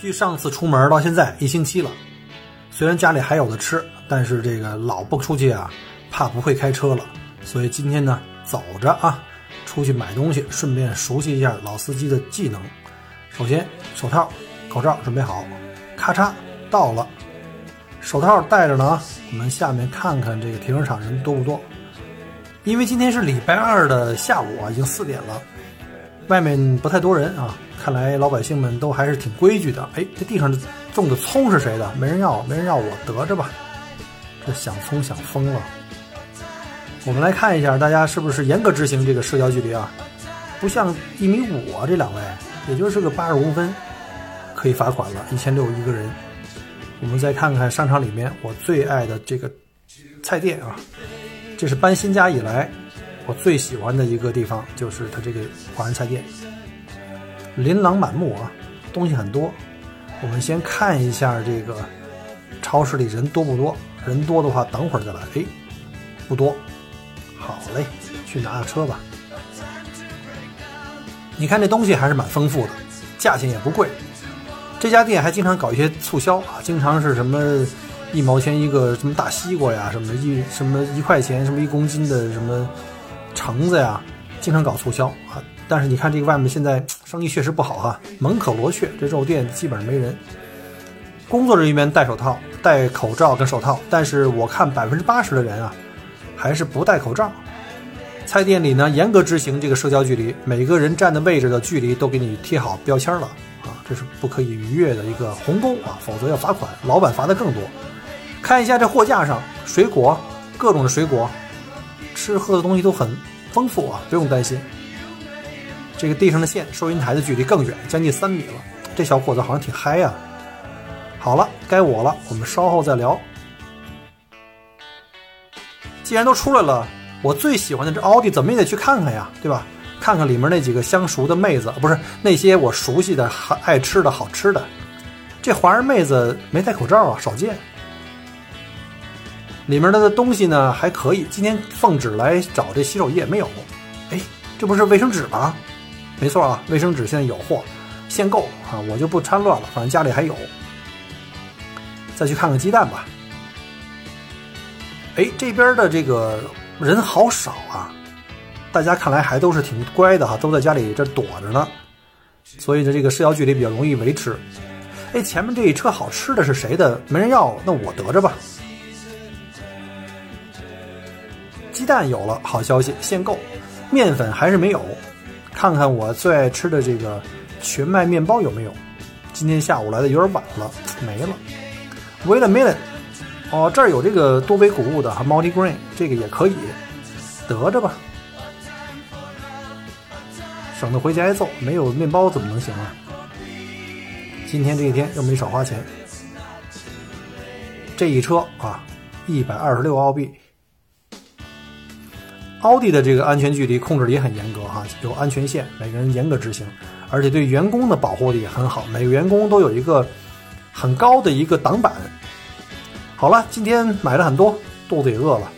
距上次出门到现在一星期了，虽然家里还有的吃，但是这个老不出去啊，怕不会开车了。所以今天呢，走着啊，出去买东西，顺便熟悉一下老司机的技能。首先，手套、口罩准备好，咔嚓到了，手套戴着呢啊。我们下面看看这个停车场人多不多？因为今天是礼拜二的下午啊，已经四点了，外面不太多人啊。看来老百姓们都还是挺规矩的。哎，这地上种的葱是谁的？没人要，没人要，我得着吧。这想葱想疯了。我们来看一下，大家是不是严格执行这个社交距离啊？不像一米五啊，这两位，也就是个八十公分，可以罚款了，一千六一个人。我们再看看商场里面我最爱的这个菜店啊，这是搬新家以来我最喜欢的一个地方，就是它这个华人菜店。琳琅满目啊，东西很多。我们先看一下这个超市里人多不多？人多的话，等会儿再来。哎，不多。好嘞，去拿个车吧。你看这东西还是蛮丰富的，价钱也不贵。这家店还经常搞一些促销啊，经常是什么一毛钱一个什么大西瓜呀，什么一什么一块钱什么一公斤的什么橙子呀，经常搞促销啊。但是你看这个外面现在生意确实不好哈，门可罗雀，这肉店基本上没人。工作人员戴手套、戴口罩跟手套，但是我看百分之八十的人啊，还是不戴口罩。菜店里呢，严格执行这个社交距离，每个人站的位置的距离都给你贴好标签了啊，这是不可以逾越的一个鸿沟啊，否则要罚款，老板罚的更多。看一下这货架上，水果，各种的水果，吃喝的东西都很丰富啊，不用担心。这个地上的线，收银台的距离更远，将近三米了。这小伙子好像挺嗨呀。好了，该我了，我们稍后再聊。既然都出来了，我最喜欢的这奥迪怎么也得去看看呀，对吧？看看里面那几个相熟的妹子，不是那些我熟悉的、爱吃的好吃的。这华人妹子没戴口罩啊，少见。里面的东西呢还可以。今天奉旨来找这洗手液没有？哎，这不是卫生纸吗？没错啊，卫生纸现在有货，限购啊，我就不掺乱了，反正家里还有。再去看看鸡蛋吧。哎，这边的这个人好少啊，大家看来还都是挺乖的哈，都在家里这躲着呢，所以呢，这个社交距离比较容易维持。哎，前面这一车好吃的是谁的？没人要，那我得着吧。鸡蛋有了，好消息，限购。面粉还是没有。看看我最爱吃的这个全麦面包有没有？今天下午来的有点晚了，没了。Wait a minute，哦，这儿有这个多维谷物的哈，multi grain，这个也可以，得着吧。省得回家挨揍，没有面包怎么能行啊？今天这一天又没少花钱。这一车啊，一百二十六澳币。奥迪的这个安全距离控制的也很严格哈，有安全线，每个人严格执行，而且对员工的保护的也很好，每个员工都有一个很高的一个挡板。好了，今天买了很多，肚子也饿了。